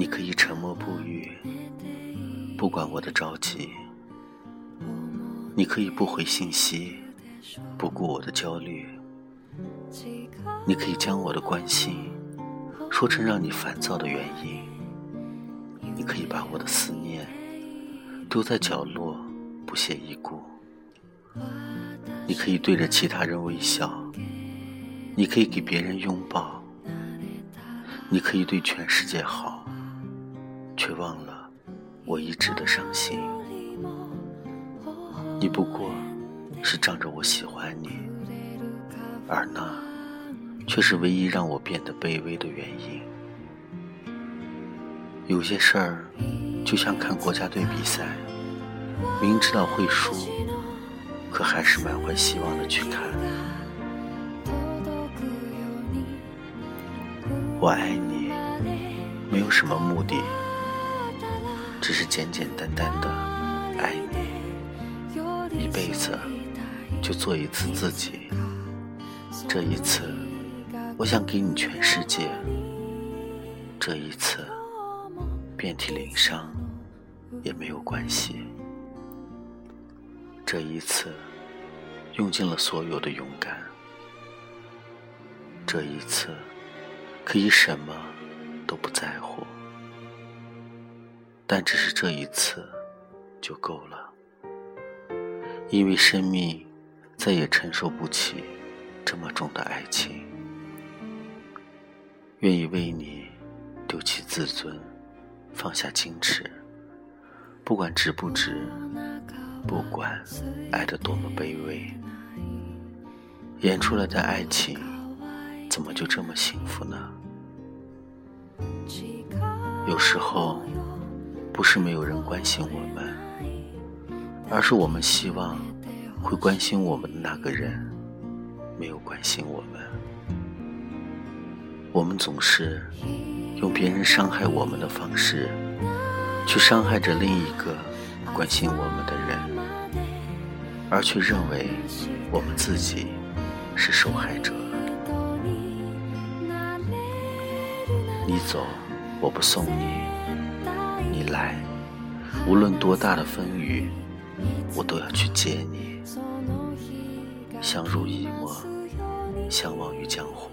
你可以沉默不语，不管我的着急；你可以不回信息，不顾我的焦虑；你可以将我的关心说成让你烦躁的原因；你可以把我的思念丢在角落，不屑一顾；你可以对着其他人微笑；你可以给别人拥抱；你可以对全世界好。却忘了我一直的伤心。你不过是仗着我喜欢你，而那却是唯一让我变得卑微的原因。有些事儿就像看国家队比赛，明知道会输，可还是满怀希望的去看。我爱你，没有什么目的。只是简简单单的爱你，一辈子就做一次自己。这一次，我想给你全世界。这一次，遍体鳞伤也没有关系。这一次，用尽了所有的勇敢。这一次，可以什么都不在乎。但只是这一次就够了，因为生命再也承受不起这么重的爱情。愿意为你丢弃自尊，放下矜持，不管值不值，不管爱得多么卑微，演出来的爱情怎么就这么幸福呢？有时候。不是没有人关心我们，而是我们希望会关心我们的那个人没有关心我们。我们总是用别人伤害我们的方式，去伤害着另一个关心我们的人，而却认为我们自己是受害者。你走，我不送你。未来无论多大的风雨，我都要去接你。相濡以沫，相忘于江湖。